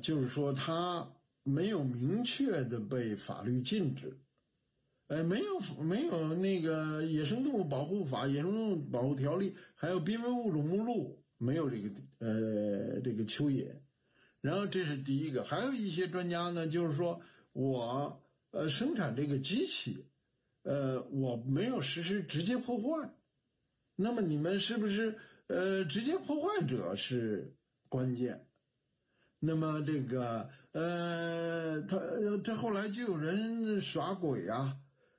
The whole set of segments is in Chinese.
就是说它没有明确的被法律禁止，呃，没有没有那个野生动物保护法、野生动物保护条例，还有濒危物种目录没有这个呃这个蚯蚓。然后这是第一个，还有一些专家呢，就是说我呃生产这个机器，呃我没有实施直接破坏，那么你们是不是呃直接破坏者是关键？那么这个呃他他后来就有人耍鬼啊，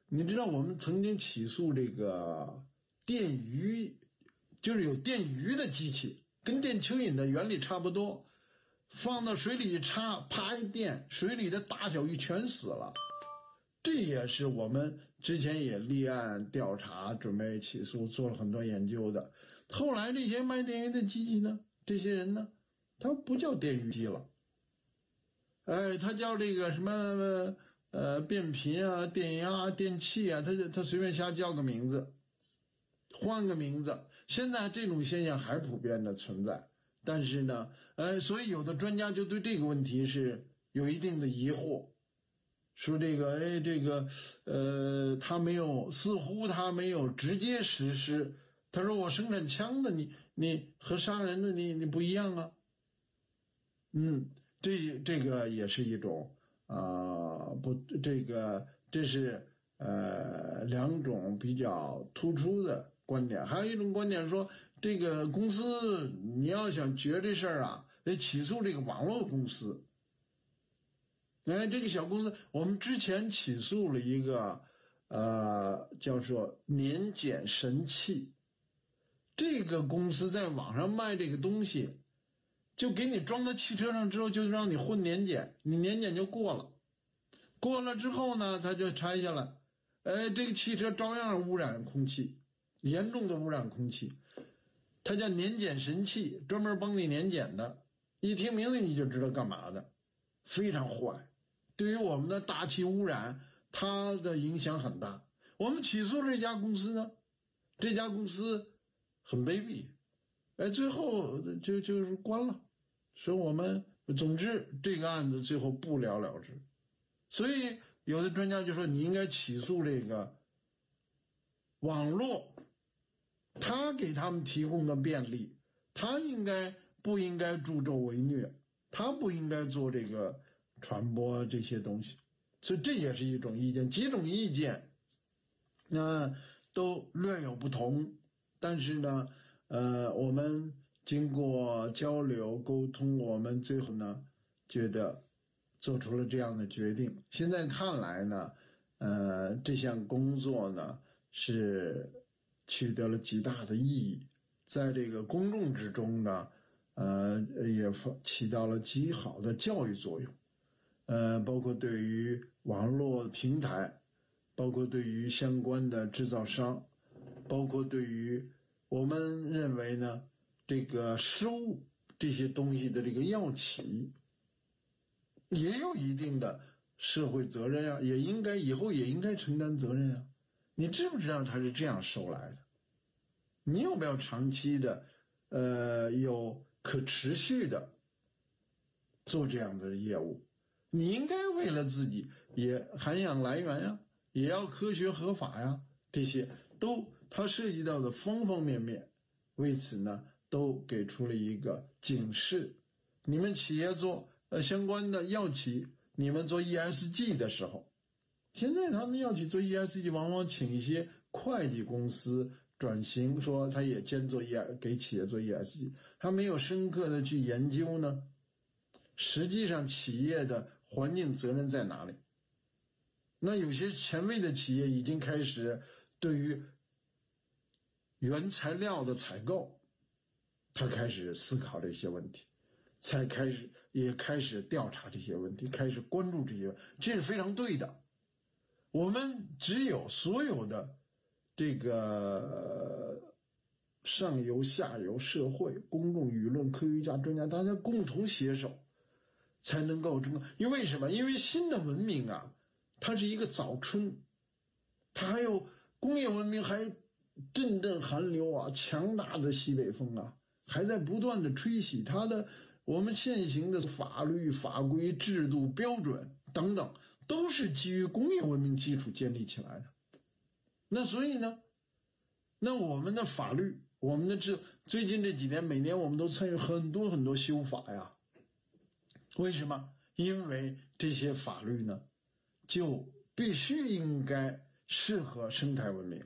你知道我们曾经起诉这个电鱼，就是有电鱼的机器，跟电蚯蚓的原理差不多。放到水里一插，啪一电，水里的大小鱼全死了。这也是我们之前也立案调查，准备起诉，做了很多研究的。后来这些卖电鱼的机器呢，这些人呢，他不叫电鱼机了，哎，他叫这个什么呃变频啊、电压、电器啊，他他随便瞎叫个名字，换个名字。现在这种现象还普遍的存在。但是呢，呃，所以有的专家就对这个问题是有一定的疑惑，说这个，哎，这个，呃，他没有，似乎他没有直接实施。他说我生产枪的，你你和杀人的你你不一样啊。嗯，这这个也是一种啊，不，这个这是呃两种比较突出的观点，还有一种观点说。这个公司，你要想绝这事儿啊，得起诉这个网络公司。哎，这个小公司，我们之前起诉了一个，呃，叫做年检神器。这个公司在网上卖这个东西，就给你装到汽车上之后，就让你混年检，你年检就过了。过了之后呢，他就拆下来，哎，这个汽车照样污染空气，严重的污染空气。它叫年检神器，专门帮你年检的。一听名字你就知道干嘛的，非常坏。对于我们的大气污染，它的影响很大。我们起诉这家公司呢，这家公司很卑鄙，哎，最后就就是关了。所以我们总之这个案子最后不了了之。所以有的专家就说你应该起诉这个网络。他给他们提供的便利，他应该不应该助纣为虐？他不应该做这个传播这些东西，所以这也是一种意见。几种意见，那都略有不同，但是呢，呃，我们经过交流沟通，我们最后呢，觉得做出了这样的决定。现在看来呢，呃，这项工作呢是。取得了极大的意义，在这个公众之中呢，呃，也起到了极好的教育作用，呃，包括对于网络平台，包括对于相关的制造商，包括对于我们认为呢，这个收这些东西的这个药企，也有一定的社会责任啊，也应该以后也应该承担责任啊。你知不知道他是这样收来的？你有没有长期的，呃，有可持续的做这样的业务？你应该为了自己也涵养来源呀，也要科学合法呀，这些都它涉及到的方方面面。为此呢，都给出了一个警示：你们企业做呃相关的药企，你们做 ESG 的时候。现在他们要去做 ESG，往往请一些会计公司转型，说他也兼做 E 给企业做 ESG，他没有深刻的去研究呢。实际上，企业的环境责任在哪里？那有些前卫的企业已经开始对于原材料的采购，他开始思考这些问题，才开始也开始调查这些问题，开始关注这些，这是非常对的。我们只有所有的这个上游、下游、社会、公众舆论、科学家、专家，大家共同携手，才能够成功。因为什么？因为新的文明啊，它是一个早春，它还有工业文明，还阵阵寒流啊，强大的西北风啊，还在不断的吹洗。它的我们现行的法律法规、制度、标准等等，都是基于工业文明基础建立起来的。那所以呢，那我们的法律，我们的这最近这几年，每年我们都参与很多很多修法呀。为什么？因为这些法律呢，就必须应该适合生态文明。